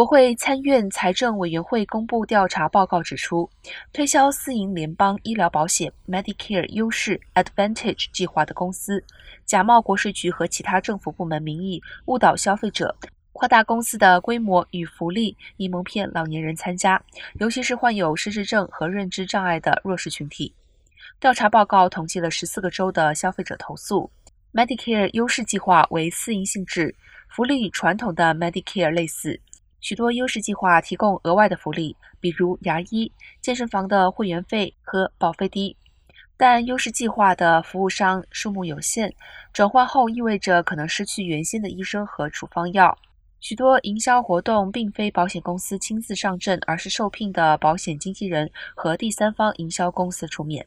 国会参院财政委员会公布调查报告指出，推销私营联邦医疗保险 Medicare 优势 Advantage 计划的公司，假冒国税局和其他政府部门名义，误导消费者，扩大公司的规模与福利，以蒙骗老年人参加，尤其是患有失智症和认知障碍的弱势群体。调查报告统计了十四个州的消费者投诉，Medicare 优势计划为私营性质，福利与传统的 Medicare 类似。许多优势计划提供额外的福利，比如牙医、健身房的会员费和保费低。但优势计划的服务商数目有限，转换后意味着可能失去原先的医生和处方药。许多营销活动并非保险公司亲自上阵，而是受聘的保险经纪人和第三方营销公司出面。